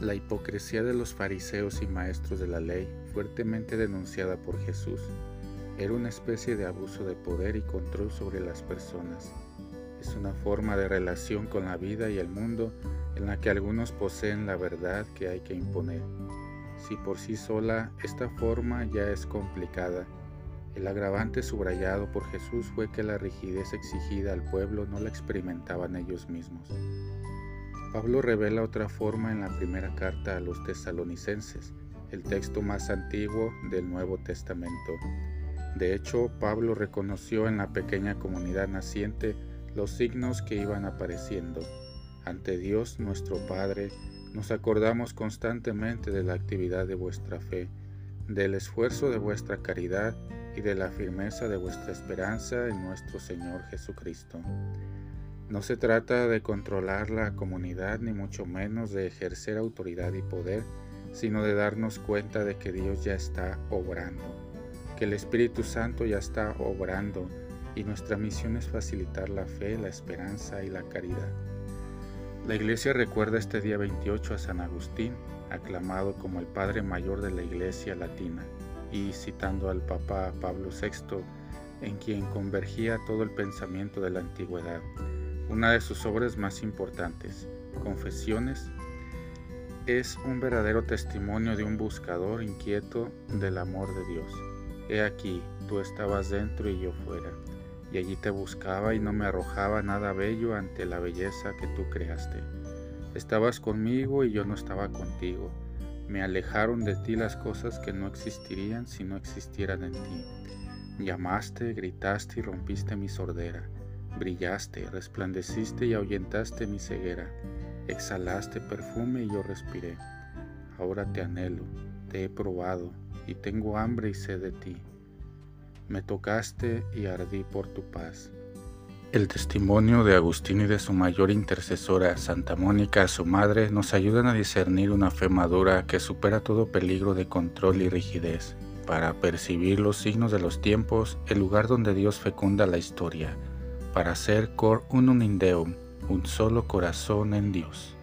La hipocresía de los fariseos y maestros de la ley, fuertemente denunciada por Jesús, era una especie de abuso de poder y control sobre las personas. Es una forma de relación con la vida y el mundo en la que algunos poseen la verdad que hay que imponer. Si por sí sola esta forma ya es complicada, el agravante subrayado por Jesús fue que la rigidez exigida al pueblo no la experimentaban ellos mismos. Pablo revela otra forma en la primera carta a los tesalonicenses, el texto más antiguo del Nuevo Testamento. De hecho, Pablo reconoció en la pequeña comunidad naciente los signos que iban apareciendo. Ante Dios nuestro Padre, nos acordamos constantemente de la actividad de vuestra fe, del esfuerzo de vuestra caridad y de la firmeza de vuestra esperanza en nuestro Señor Jesucristo. No se trata de controlar la comunidad ni mucho menos de ejercer autoridad y poder, sino de darnos cuenta de que Dios ya está obrando, que el Espíritu Santo ya está obrando y nuestra misión es facilitar la fe, la esperanza y la caridad. La Iglesia recuerda este día 28 a San Agustín, aclamado como el Padre Mayor de la Iglesia Latina, y citando al Papa Pablo VI, en quien convergía todo el pensamiento de la antigüedad una de sus obras más importantes, Confesiones, es un verdadero testimonio de un buscador inquieto del amor de Dios. He aquí, tú estabas dentro y yo fuera, y allí te buscaba y no me arrojaba nada bello ante la belleza que tú creaste. Estabas conmigo y yo no estaba contigo. Me alejaron de ti las cosas que no existirían si no existieran en ti. Llamaste, gritaste y rompiste mi sordera. Brillaste, resplandeciste y ahuyentaste mi ceguera. Exhalaste perfume y yo respiré. Ahora te anhelo, te he probado y tengo hambre y sed de ti. Me tocaste y ardí por tu paz. El testimonio de Agustín y de su mayor intercesora, Santa Mónica, su madre, nos ayudan a discernir una fe madura que supera todo peligro de control y rigidez, para percibir los signos de los tiempos, el lugar donde Dios fecunda la historia para ser cor unum in Deum, un solo corazón en Dios.